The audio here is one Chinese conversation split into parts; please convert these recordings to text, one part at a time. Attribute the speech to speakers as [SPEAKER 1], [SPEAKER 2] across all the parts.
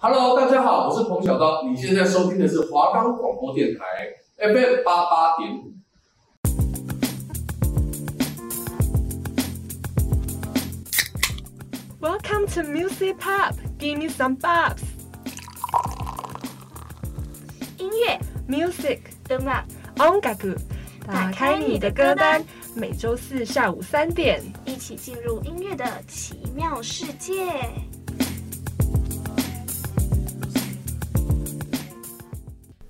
[SPEAKER 1] Hello，大家好，我是彭小刀，你现在收听的是华冈广播电台 FM 八八点五。
[SPEAKER 2] Welcome to Music Pop, give me some bops。
[SPEAKER 3] 音乐
[SPEAKER 2] ，Music，
[SPEAKER 3] 音乐，
[SPEAKER 2] 音楽，打开你的歌单，每周四下午三点，
[SPEAKER 3] 一起进入音乐的奇妙世界。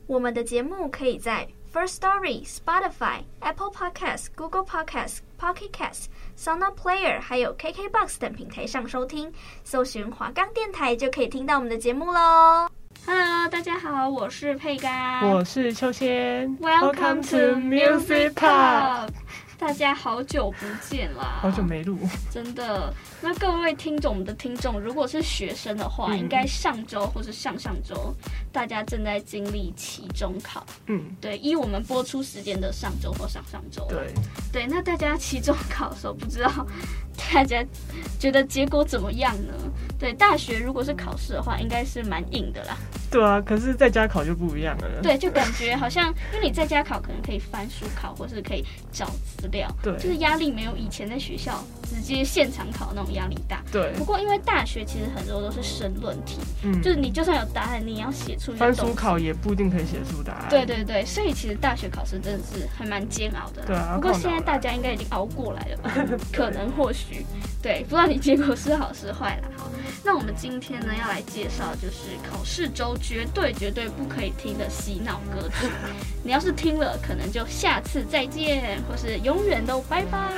[SPEAKER 3] 我们的节目可以在 First Story、Spotify、Apple Podcasts、Google Podcasts、Pocket Casts、SoundPlayer 还有 KKBox 等平台上收听，搜寻华冈电台就可以听到我们的节目喽。Hello，大家好，我是佩嘉，
[SPEAKER 2] 我是秋千。
[SPEAKER 3] Welcome to Music Pop。大家好久不见啦，
[SPEAKER 2] 好久没录，
[SPEAKER 3] 真的。那各位听众我们的听众，如果是学生的话，嗯、应该上周或是上上周，大家正在经历期中考。嗯，对，依我们播出时间的上周或上上周。
[SPEAKER 2] 对，
[SPEAKER 3] 对，那大家期中考的时候，不知道大家觉得结果怎么样呢？对，大学如果是考试的话，应该是蛮硬的啦。
[SPEAKER 2] 对啊，可是在家考就不一样了。
[SPEAKER 3] 对，就感觉好像，因为你在家考，可能可以翻书考，或是可以找资料。
[SPEAKER 2] 对，
[SPEAKER 3] 就是压力没有以前在学校直接现场考那种压力大。
[SPEAKER 2] 对。
[SPEAKER 3] 不过因为大学其实很多都是申论题，嗯，就是你就算有答案，你也要写出
[SPEAKER 2] 翻书考也不一定可以写出答案。
[SPEAKER 3] 对对对，所以其实大学考试真的是还蛮煎熬的。
[SPEAKER 2] 对啊。
[SPEAKER 3] 不过现在大家应该已经熬过来了吧？可能或许，对，不知道你结果是好是坏啦。好，那我们今天呢要来介绍就是考试周绝对绝对不可以听的洗脑歌曲。你要是听了，可能就下次再见，或是永远都拜拜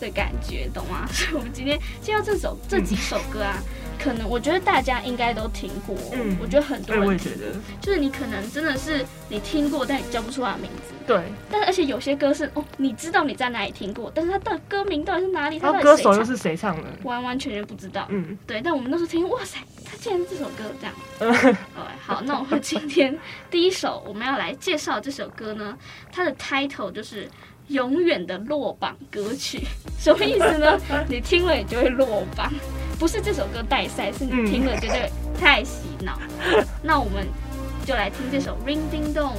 [SPEAKER 3] 的感觉，懂吗？所以我们今天介绍这首这几首歌啊，可能我觉得大家应该都听过。嗯，我觉得很多人觉得，就是你可能真的是你听过，但你叫不出他的名字。
[SPEAKER 2] 对。
[SPEAKER 3] 但是而且有些歌是哦，你知道你在哪里听过，但是他的歌名到底是哪里？他
[SPEAKER 2] 歌手又是谁唱的？
[SPEAKER 3] 完完全全不知道。嗯，对。但我们那时候听，哇塞，他竟然是这首歌这样。嗯。好，那我们今天第一首我们要来介绍这首歌呢，它的 title 就是。永远的落榜歌曲，什么意思呢？你听了你就会落榜，不是这首歌带赛，是你听了觉得太洗脑。嗯、那我们就来听这首《Ring Ding Dong》。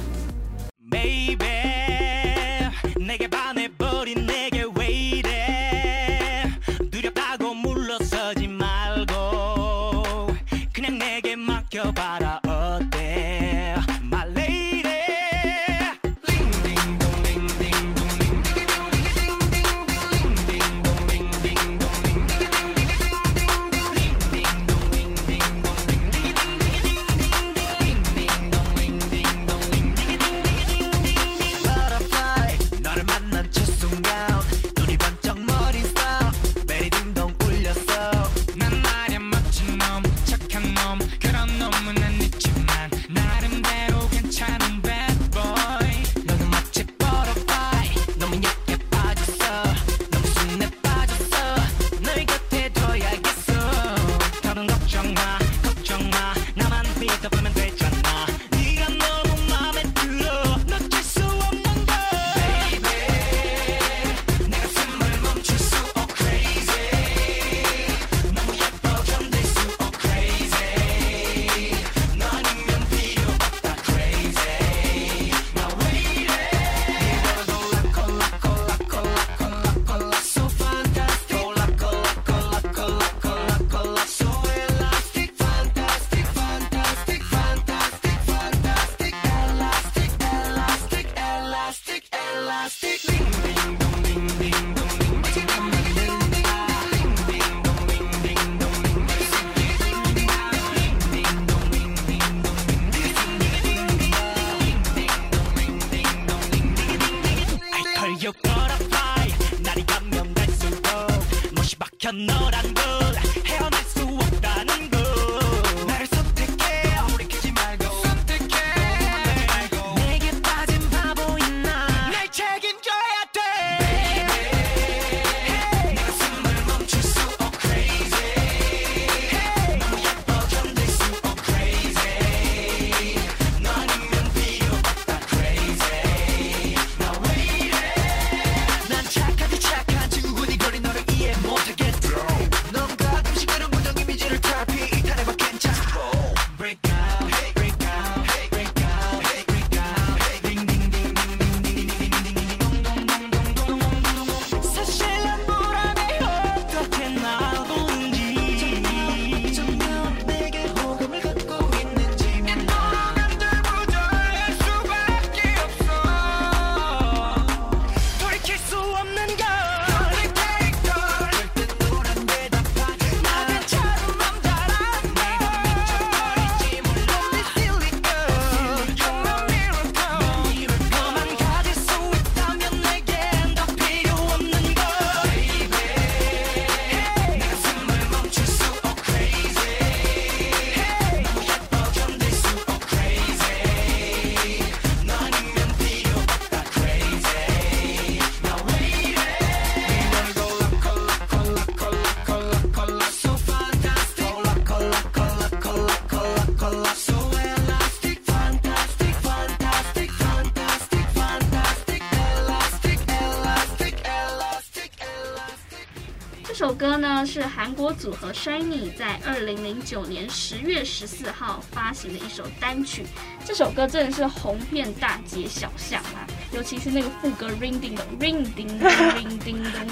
[SPEAKER 4] 韩国组合 Shiny 在二零零九年十月十四号发行的一首单曲。这首歌真的是红遍大街小巷啊，尤其是那个副歌 “ringing” 的 ring ding 的 ring ding 的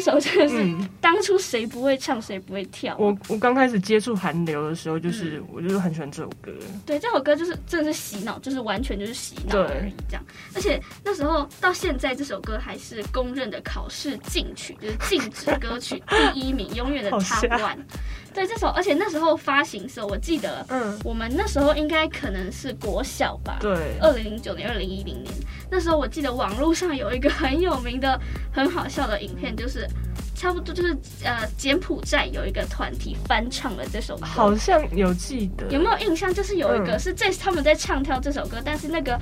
[SPEAKER 4] 这首真的是当初谁不会唱谁不会跳。
[SPEAKER 2] 我我刚开始接触韩流的时候，就是、嗯、我就是很喜欢这首歌。
[SPEAKER 4] 对，这首歌就是真的是洗脑，就是完全就是洗脑而已这样。而且那时候到现在，这首歌还是公认的考试禁曲，就是禁止歌曲 第一名，永远的 top one。对这首，而且那时候发行的时候，我记得，嗯，我们那时候应该可能是国小吧，对，二零零九年、二零一零年，那时候我记得网络上有一个很有名的、很好笑的影片，就是差不多就是呃柬埔寨有一个团体翻唱了这首歌，
[SPEAKER 2] 好像有记得，
[SPEAKER 4] 有没有印象？就是有一个是这他们在唱跳这首歌，但是那个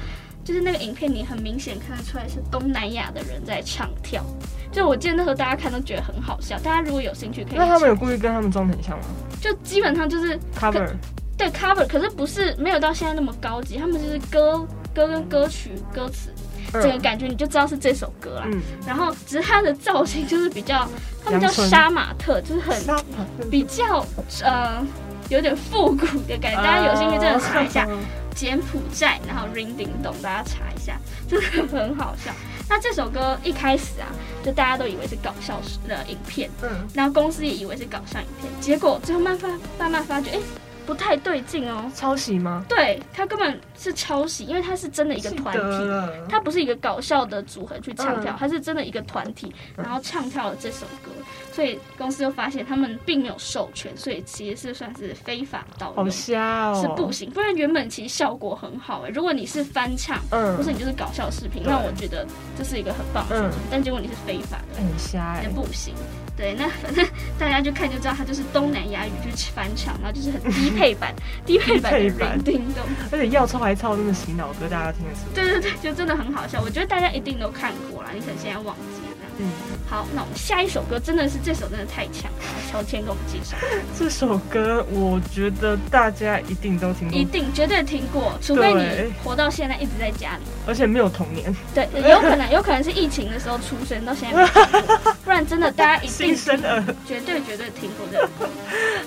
[SPEAKER 4] 就是那个影片，你很明显看得出来是东南亚的人在唱跳。就我记得那时候大家看都觉得很好笑，大家如果有兴趣可以。
[SPEAKER 2] 那他们有故意跟他们装很像吗？
[SPEAKER 4] 就基本上就是
[SPEAKER 2] cover，
[SPEAKER 4] 对 cover，可是不是没有到现在那么高级，他们就是歌歌跟歌曲歌词，这个感觉你就知道是这首歌啦。嗯。然后只是他的造型就是比较，他们叫杀马特，就是很比较呃有点复古的感觉，大家有兴趣真的查一下柬埔寨，然后 ring ding dong，大家查一下，真的很好笑。那这首歌一开始啊，就大家都以为是搞笑的影片，嗯，然后公司也以为是搞笑影片，结果最后慢慢慢慢发觉，哎、欸。不太对劲哦，
[SPEAKER 2] 抄袭吗？
[SPEAKER 4] 对，他根本是抄袭，因为他是真的一个团体，他不是一个搞笑的组合去唱跳，他、嗯、是真的一个团体，然后唱跳了这首歌，所以公司就发现他们并没有授权，所以其实是算是非法盗用，
[SPEAKER 2] 好瞎哦，
[SPEAKER 4] 是不行。不然原本其实效果很好哎，如果你是翻唱，嗯，或是你就是搞笑视频，那我觉得这是一个很棒的选择，嗯，但结果你是非法的，
[SPEAKER 2] 很瞎哎，
[SPEAKER 4] 不行。对，那 反正大家就看就知道，它就是东南亚语去翻唱，然后就是很低配版、低配版的 ring ding dong，
[SPEAKER 2] 而且要抄还抄那么洗脑歌，大家听得出来。
[SPEAKER 4] 对对对，就真的很好笑。我觉得大家一定都看过啦，你可能现在忘记了。嗯，好，那我们下一首歌真的是这首真的太强了，乔迁给我们介绍。
[SPEAKER 2] 这首歌我觉得大家一定都听过，
[SPEAKER 4] 一定绝对听过，除非你活到现在一直在家里，
[SPEAKER 2] 而且没有童年。
[SPEAKER 4] 对，有可能有可能是疫情的时候出生到现在没听过，不然真的大家一定生儿，绝对绝对听过这首歌。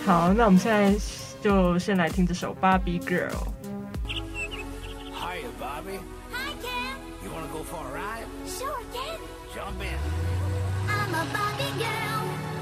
[SPEAKER 2] 好，那我们现在就先来听这首《Barbie Girl》。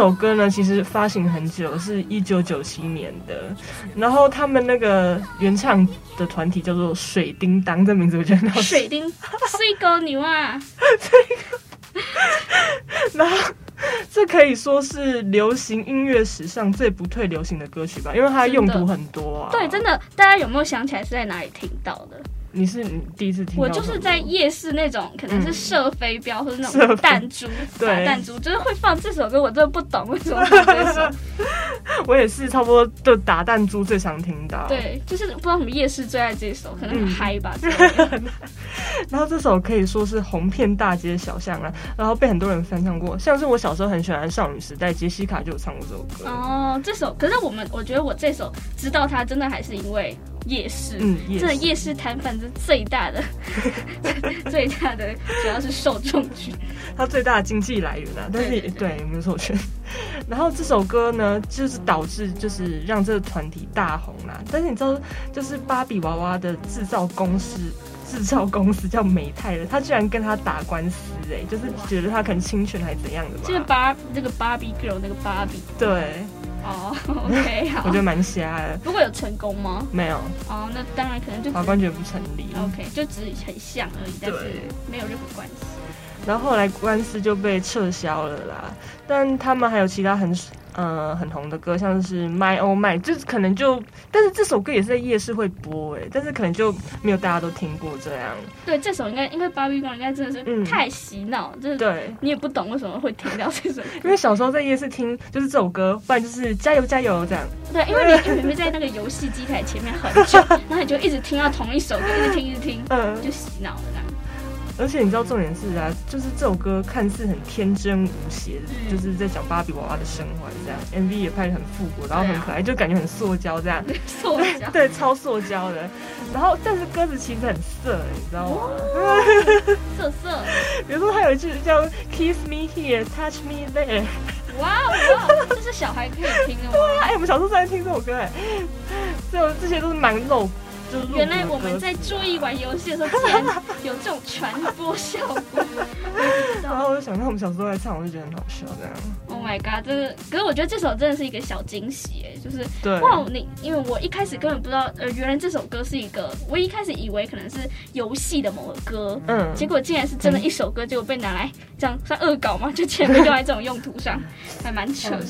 [SPEAKER 2] 首歌呢，其实发行很久，是一九九七年的。然后他们那个原唱的团体叫做水叮当，这名字我觉得很好。
[SPEAKER 4] 水叮，水狗牛啊！
[SPEAKER 2] 然 后这可以说是流行音乐史上最不退流行的歌曲吧，因为它用途很多啊。
[SPEAKER 4] 对，真的，大家有没有想起来是在哪里听到的？
[SPEAKER 2] 你是你第一次听？
[SPEAKER 4] 我就是在夜市那种，可能是射飞镖或者那种弹珠，对，弹珠就是会放这首歌，我真的不懂为什么放这首。
[SPEAKER 2] 我也是差不多就打弹珠最常听到。
[SPEAKER 4] 对，就是不知道什么夜市最爱这首，可能很嗨吧。
[SPEAKER 2] 嗯、然后这首可以说是红遍大街小巷啊，然后被很多人翻唱过，像是我小时候很喜欢少女时代，杰西卡就有唱过这首歌。
[SPEAKER 4] 哦，这首可是我们我觉得我这首知道它真的还是因为。夜市，嗯，这夜，夜市摊贩是最大的，最大的主要是受众群，
[SPEAKER 2] 它最大的经济来源啊。但是对，对，对，对，没有授权。然后这首歌呢，就是导致就是让这个团体大红啦。但是你知道，就是芭比娃娃的制造公司，制造公司叫美泰的，他居然跟他打官司，哎，就是觉得他可能侵权还是怎样的吧？
[SPEAKER 4] 就是芭这个芭比 girl 那个芭比，
[SPEAKER 2] 对。
[SPEAKER 4] 哦、oh,，OK，好，
[SPEAKER 2] 我觉得蛮瞎的。
[SPEAKER 4] 不过有成功吗？
[SPEAKER 2] 没有。
[SPEAKER 4] 哦、oh,，那当然可能就法
[SPEAKER 2] 官觉得不成立。
[SPEAKER 4] OK，就只是很像而已，但是没有任何关系。
[SPEAKER 2] 然后后来官司就被撤销了啦，但他们还有其他很。呃，很红的歌，像是 My Oh My，就是可能就，但是这首歌也是在夜市会播哎，但是可能就没有大家都听过这样。
[SPEAKER 4] 对，这首应该因为芭比 Girl 应该真的是太洗脑，嗯，就是对你也不懂为什么会听到这首歌。
[SPEAKER 2] 因为小时候在夜市听就是这首歌，不然就是加油加油这样。
[SPEAKER 4] 对，因为你你会在那个游戏机台前面很久，然后你就一直听到同一首歌，一直听一直听，嗯，就洗脑了这样。
[SPEAKER 2] 而且你知道重点是啊，就是这首歌看似很天真无邪，嗯，就是在讲芭比娃娃的生活这样，MV 也拍的很复古，然后很可爱，就感觉很塑胶这样，
[SPEAKER 4] 塑胶
[SPEAKER 2] 对，超塑胶的。然后但是歌词其实很色，你知道吗？
[SPEAKER 4] 色色。
[SPEAKER 2] 比如说他有一句叫 Kiss me here, touch me there。
[SPEAKER 4] 哇哇，这是小孩可以听的吗？对
[SPEAKER 2] 啊，哎，我们小时候在听这首歌，哎，这这些都是蛮露。
[SPEAKER 4] 原来我们在注意玩游戏的时候，竟然 有这种传播效果。
[SPEAKER 2] 然后我就想到我们小时候在唱，我就觉得很好笑。这样
[SPEAKER 4] ，Oh my god，这是，可是我觉得这首真的是一个小惊喜，哎，就是对哇，你因为我一开始根本不知道，呃，原来这首歌是一个，我一开始以为可能是游戏的某个歌，嗯，结果竟然是真的一首歌，结果被拿来这样算恶搞嘛，就竟然被用在这种用途上，还蛮扯的。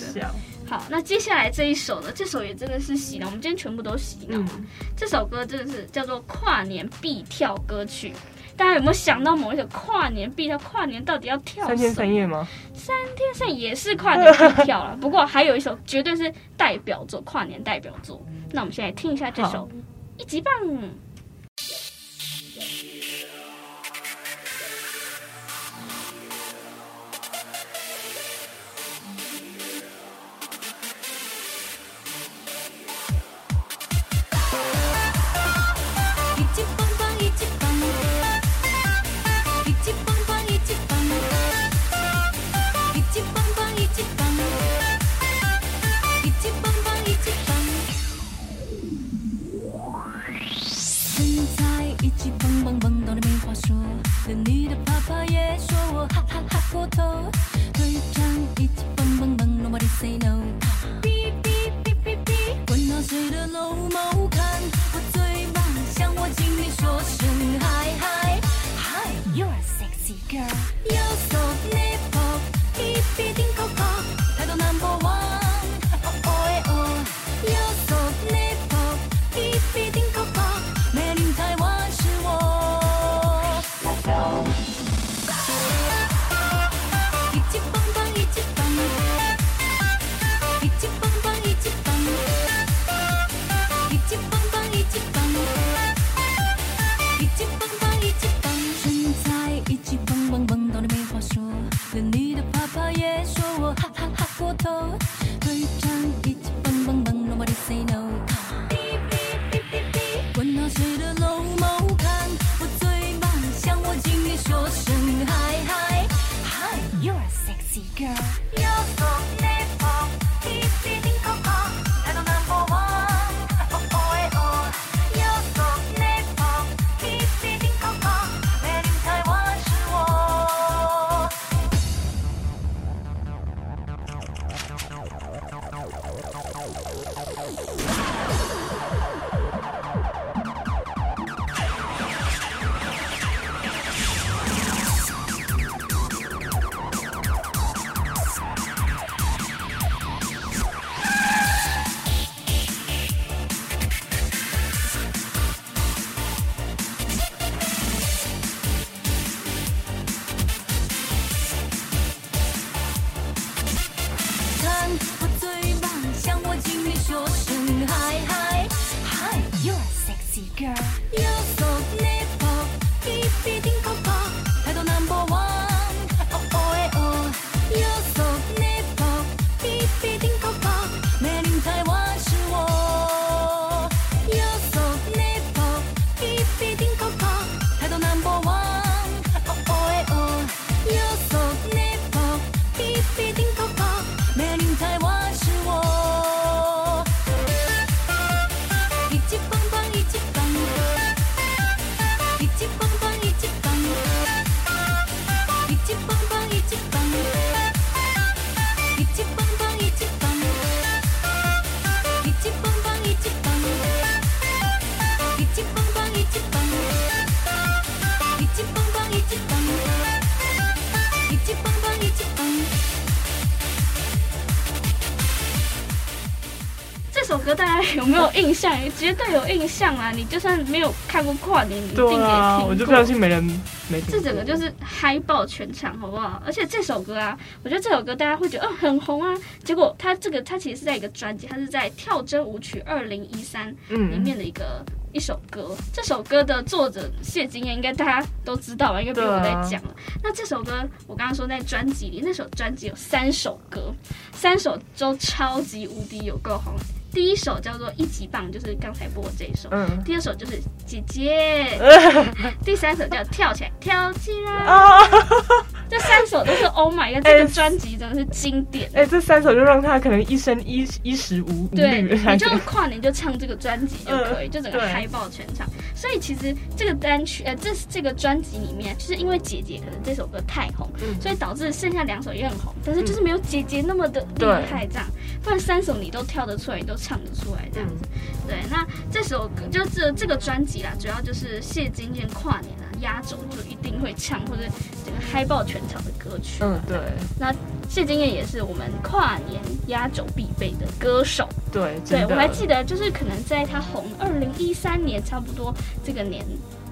[SPEAKER 4] 好，那接下来这一首呢？这首也真的是洗脑，我们今天全部都洗脑。嗯。这首歌真的是叫做跨年必跳歌曲，大家有没有想到某一首跨年必跳？跨年到底要跳
[SPEAKER 2] 三天三夜吗？
[SPEAKER 4] 三天三夜也是跨年必跳了，不过还有一首绝对是代表作，跨年代表作。那我们先来听一下这首《一级棒》。印象？绝对有印象啊！你就算没有看过跨年，你一定也听过。对啊，
[SPEAKER 2] 我就不相信没人没听。
[SPEAKER 4] 这整个就是嗨爆全场，好不好？而且这首歌啊，我觉得这首歌大家会觉得，哦，很红啊。结果它这个它其实是在一个专辑，它是在《跳针舞曲二零一三》里面的一个。一首歌，这首歌的作者谢金燕应该大家都知道吧？应该不用我再讲了。啊、那这首歌我刚刚说在专辑里，那首专辑有三首歌，三首都超级无敌有够红。第一首叫做一级棒，就是刚才播的这一首。嗯。第二首就是姐姐。嗯、第三首叫跳起来，跳起来。啊这三首都是 Oh My God，这个专辑真的是经典。
[SPEAKER 2] 哎、欸，这三首就让他可能一生衣衣食无
[SPEAKER 4] 对，你就跨年就唱这个专辑就可以，嗯、就整个嗨爆全场。所以其实这个单曲，呃，这这个专辑里面，就是因为姐姐可能这首歌太红，嗯、所以导致剩下两首也很红，但是就是没有姐姐那么的厉害这样。不然三首你都跳得出来，你都唱得出来这样子。嗯、对，那这首歌就这这个专辑啦，主要就是谢金燕跨年啦。压轴就一定会唱，或者整个嗨爆全场的歌曲。嗯，对。那谢金燕也是我们跨年压轴必备的歌手。
[SPEAKER 2] 对，
[SPEAKER 4] 对我还记得，就是可能在他红二零一三年差不多这个年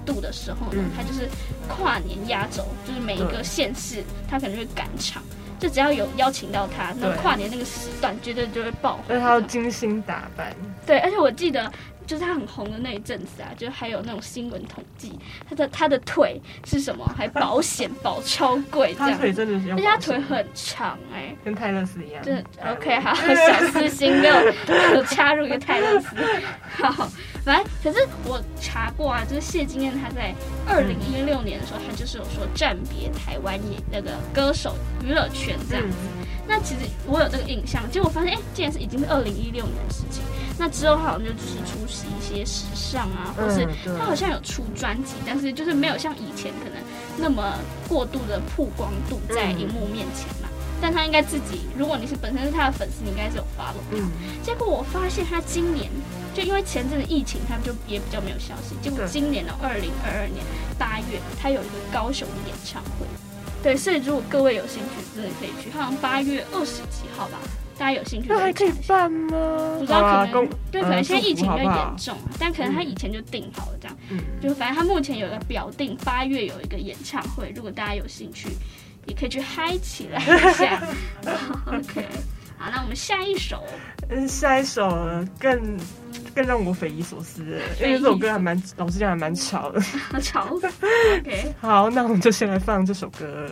[SPEAKER 4] 度的时候呢，嗯、他就是跨年压轴，就是每一个县市他可能会赶场，就只要有邀请到他，那跨年那个时段绝对就会爆。
[SPEAKER 2] 而且他要精心打扮。
[SPEAKER 4] 对，而且我记得。就是他很红的那一阵子啊，就还有那种新闻统计，他的他的腿是什么，还保险保超贵这样，
[SPEAKER 2] 腿真的是，
[SPEAKER 4] 而且他腿很长哎、欸，
[SPEAKER 2] 跟泰勒斯一样。
[SPEAKER 4] 就 OK 好，小私心没有插入一个泰勒斯。好，来，可是我查过啊，就是谢金燕她在二零一六年的时候，她就是有说暂别台湾演那个歌手娱乐圈这样子。嗯、那其实我有这个印象，结果发现哎、欸，竟然是已经是二零一六年的事情。那之后好像就只是出席一些时尚啊，或是他好像有出专辑，但是就是没有像以前可能那么过度的曝光度在荧幕面前嘛。但他应该自己，如果你是本身是他的粉丝，你应该是有 follow 他。结果我发现他今年就因为前阵子疫情，他们就也比较没有消息。结果今年的二零二二年八月，他有一个高雄的演唱会。对，所以如果各位有兴趣，真的可以去。好像八月二十几号吧。大家有兴趣？那还
[SPEAKER 2] 可以办吗？
[SPEAKER 4] 不知道可能对，可能现在疫情比较严重，但可能他以前就定好了这样。嗯，就反正他目前有一个表定，八月有一个演唱会，如果大家有兴趣，也可以去嗨起来一下。OK，好，那我们下一首，
[SPEAKER 2] 嗯，下一首更更让我匪夷所思，因为这首歌还蛮，老实讲还蛮吵的。
[SPEAKER 4] 吵？OK，
[SPEAKER 2] 好，那我们就先来放这首歌。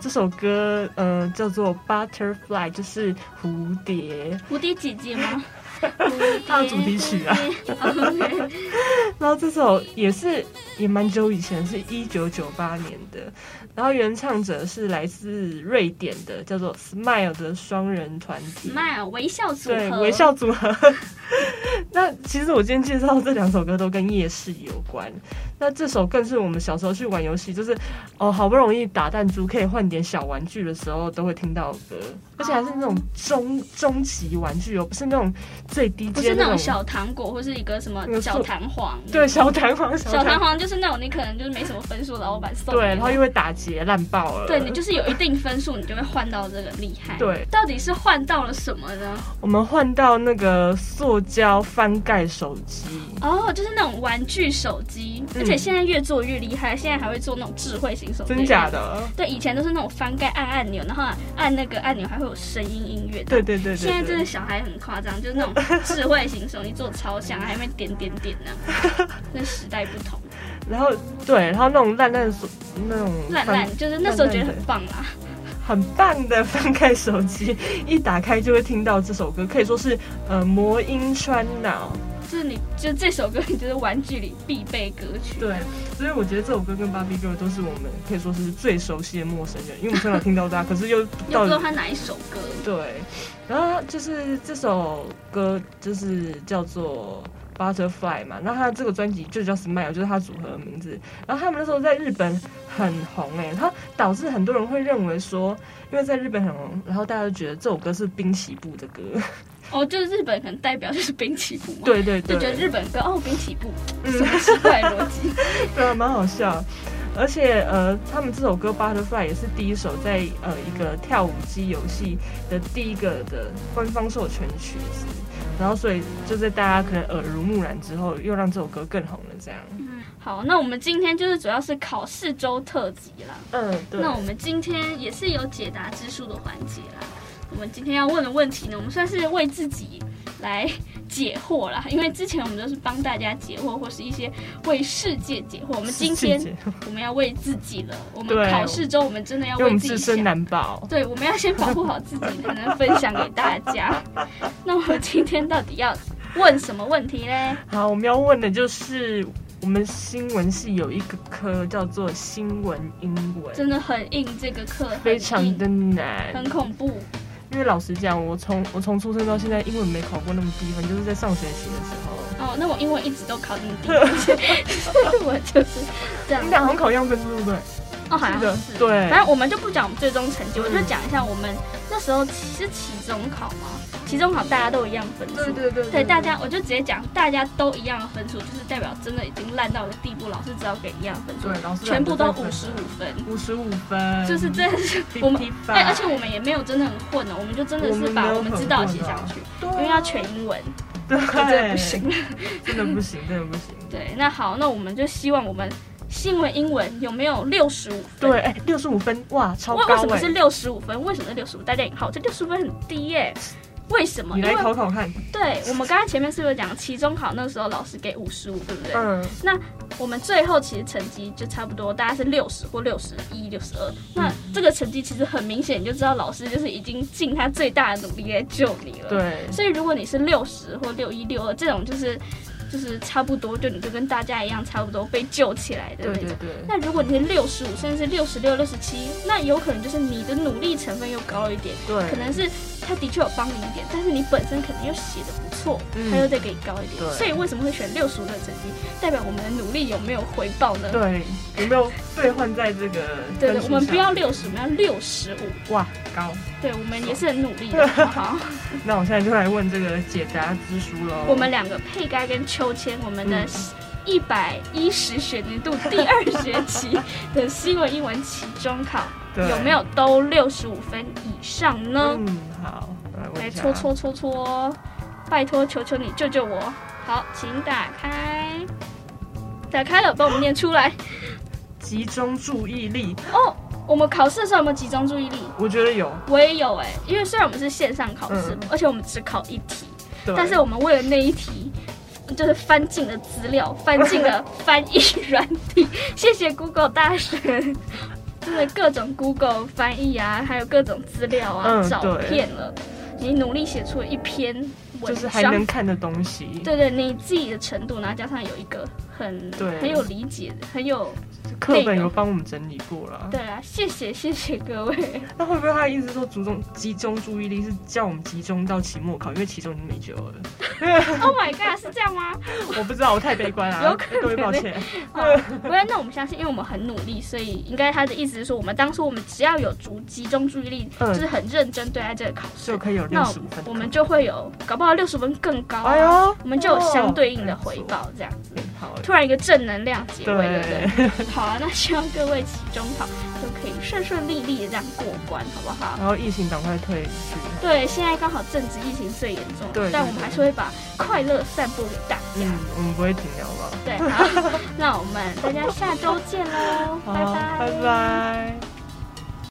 [SPEAKER 2] 这首歌，呃，叫做 Butterfly，就是蝴蝶。
[SPEAKER 4] 蝴蝶姐姐吗？
[SPEAKER 2] 它的主题曲啊。然后这首也是也蛮久以前，是一九九八年的。然后原唱者是来自瑞典的，叫做 Smile 的双人团体。
[SPEAKER 4] Smile 微笑组合。
[SPEAKER 2] 对，微笑组合。那其实我今天介绍这两首歌都跟夜市有关。那这首更是我们小时候去玩游戏，就是哦，好不容易打弹珠可以换点小玩具的时候，都会听到的歌，而且还是那种中中级玩具哦，不是那种最低阶，不
[SPEAKER 4] 是那种小糖果或是一个什么小弹簧。
[SPEAKER 2] 对，小弹簧，
[SPEAKER 4] 小弹簧就是那种你可能就是没什么分数的老板送。
[SPEAKER 2] 对，然后又会打结烂爆了。
[SPEAKER 4] 对，你就是有一定分数，你就会换到这个厉害。
[SPEAKER 2] 对，
[SPEAKER 4] 到底是换到了什么呢？
[SPEAKER 2] 我们换到那个塑胶翻盖手机。
[SPEAKER 4] 哦，就是那种玩具手机，而且现在越做越。厉害，现在还会做那种智慧型手机。
[SPEAKER 2] 真假的？
[SPEAKER 4] 对，以前都是那种翻盖按按钮，然后按那个按钮还会有声音音乐。
[SPEAKER 2] 对对对对。
[SPEAKER 4] 现在真的小孩很夸张，就是那种智慧型手机做超像，还会点点点呢。那时代不同。
[SPEAKER 2] 然后对，然后那种烂烂手那种
[SPEAKER 4] 烂烂，就是那时候觉得很棒啦，
[SPEAKER 2] 很棒的翻开手机，一打开就会听到这首歌，可以说是呃魔音穿脑。
[SPEAKER 4] 就是你，就这首歌，你就是玩具里必备歌曲。
[SPEAKER 2] 对，所以我觉得这首歌跟《Barbie Girl》都是我们可以说是最熟悉的陌生人，因为我们从小听到大，可是又
[SPEAKER 4] 又不知道他哪一首歌。
[SPEAKER 2] 对，然后就是这首歌就是叫做《Butterfly》嘛，然后他这个专辑就叫《Smile》，就是他组合的名字。然后他们那时候在日本很红哎、欸，然后导致很多人会认为说，因为在日本很红，然后大家都觉得这首歌是滨崎步的歌。
[SPEAKER 4] 哦，就是日本可能代表就是滨崎步嘛，
[SPEAKER 2] 对对对，
[SPEAKER 4] 就觉得日本歌哦，滨崎步，什么奇怪逻辑？
[SPEAKER 2] 对啊，蛮好笑。而且呃，他们这首歌《Butterfly》也是第一首在呃一个跳舞机游戏的第一个的官方授权曲子，然后所以就在大家可能耳濡目染之后，又让这首歌更红了。这样。
[SPEAKER 4] 嗯，好，那我们今天就是主要是考试周特辑啦。
[SPEAKER 2] 嗯，对。
[SPEAKER 4] 那我们今天也是有解答之书的环节啦。我们今天要问的问题呢，我们算是为自己来解惑啦，因为之前我们都是帮大家解惑，或是一些为世界解惑。我们今天我们要为自己了。我们考试中，我们真的要为自己
[SPEAKER 2] 自身难保。
[SPEAKER 4] 对，我们要先保护好自己，才能分享给大家。那我们今天到底要问什么问题呢？
[SPEAKER 2] 好，我们要问的就是我们新闻系有一个科叫做新闻英文，
[SPEAKER 4] 真的很硬，这个课
[SPEAKER 2] 非常的难，
[SPEAKER 4] 很恐怖。
[SPEAKER 2] 因为老实讲，我从我从出生到现在，英文没考过那么低分，就是在上学期的时候。
[SPEAKER 4] 哦，那我英文一直都考那么低分，我就是这样。
[SPEAKER 2] 你俩好像考一样分数，对不对？
[SPEAKER 4] 哦，好像是。
[SPEAKER 2] 对。
[SPEAKER 4] 反正我们就不讲我们最终成绩，我就讲一下我们那时候其实期中考嘛。期中考大家都一样分数，对对对，对，大家我就直接讲，大家都一样的分数，就是代表真的已经烂到了地步，老师只要给一样分数，对，老师全部都五十五分，
[SPEAKER 2] 五十五分，
[SPEAKER 4] 就是真的是我们，哎，而且我们也没有真的很混哦，我们就真的是把我们知道写上去，因为要全英文，
[SPEAKER 2] 对，
[SPEAKER 4] 真的不行，
[SPEAKER 2] 真的不行，真的不行。
[SPEAKER 4] 对，那好，那我们就希望我们新闻英文有没有六十五分？
[SPEAKER 2] 对，哎，六十五分，哇，超高。
[SPEAKER 4] 为什么是六十五分？为什么是六十五？大家好，这六十五分很低耶。为什么？
[SPEAKER 2] 你来考考看。
[SPEAKER 4] 对，我们刚刚前面是不是讲期中考那个时候老师给五十五，对不对？
[SPEAKER 2] 嗯。
[SPEAKER 4] 那我们最后其实成绩就差不多，大概是六十或六十一、六十二。那这个成绩其实很明显，你就知道老师就是已经尽他最大的努力来救你了。
[SPEAKER 2] 对。
[SPEAKER 4] 所以如果你是六十或六一、六二这种，就是。就是差不多，就你就跟大家一样，差不多被救起来的那种。对对对。那如果你是六十五，甚至是六十六、六十七，那有可能就是你的努力成分又高了一点。
[SPEAKER 2] 对。
[SPEAKER 4] 可能是他的确有帮你一点，但是你本身可能又写的不错，他、嗯、又再给你高一点。所以为什么会选六十五的成绩？代表我们的努力有没有回报呢？
[SPEAKER 2] 对。有没有兑换在这个？
[SPEAKER 4] 对对，我们不要六十，我们要六十五。
[SPEAKER 2] 哇，高。
[SPEAKER 4] 对，我们也是很努力的。好。
[SPEAKER 2] 那我现在就来问这个解答之书喽。
[SPEAKER 4] 我们两个配该跟。秋千，我们的一百一十学年度第二学期的新闻英文期中考 有没有都六十五分以上呢？
[SPEAKER 2] 嗯，好，来，
[SPEAKER 4] 来搓搓搓搓，拜托，求求你救救我！好，请打开，打开了，帮我们念出来。
[SPEAKER 2] 集中注意力
[SPEAKER 4] 哦，我们考试的时候有没有集中注意力？
[SPEAKER 2] 我觉得有，
[SPEAKER 4] 我也有哎、欸，因为虽然我们是线上考试，嗯、而且我们只考一
[SPEAKER 2] 题，
[SPEAKER 4] 但是我们为了那一题。就是翻进了资料，翻进了翻译软体。谢谢 Google 大神。真的各种 Google 翻译啊，还有各种资料啊、
[SPEAKER 2] 嗯、
[SPEAKER 4] 照片了，你努力写出了一篇文章，
[SPEAKER 2] 就是还能看的东西。
[SPEAKER 4] 对对，你自己的程度，然后加上有一个很对很有理解的，很有。
[SPEAKER 2] 课本有帮我们整理过了，
[SPEAKER 4] 对啊，谢谢谢谢各位。
[SPEAKER 2] 那会不会他意思说注重集中注意力是叫我们集中到期末考，因为期中已经没救了。
[SPEAKER 4] Oh my god，是这样吗？
[SPEAKER 2] 我不知道，我太悲观了，
[SPEAKER 4] 有可能。
[SPEAKER 2] 各位抱歉。
[SPEAKER 4] 不然，那我们相信，因为我们很努力，所以应该他的意思是说，我们当初我们只要有足集中注意力，就是很认真对待这个考试，
[SPEAKER 2] 就可以有六十五分。
[SPEAKER 4] 我们就会有，搞不好六十分更高。
[SPEAKER 2] 哎呦，
[SPEAKER 4] 我们就有相对应的回报，这样子。
[SPEAKER 2] 好，
[SPEAKER 4] 突然一个正能量结尾，对不对？好啊，那希望各位期中考都可以顺顺利利的这样过关，好不好？
[SPEAKER 2] 然后疫情赶快退去。
[SPEAKER 4] 对，现在刚好正值疫情最严重，对，但我们还是会把快乐散播给大家。
[SPEAKER 2] 嗯，我们不会停掉吧？
[SPEAKER 4] 对，好，那我们大家下周见喽，拜拜，
[SPEAKER 2] 拜拜。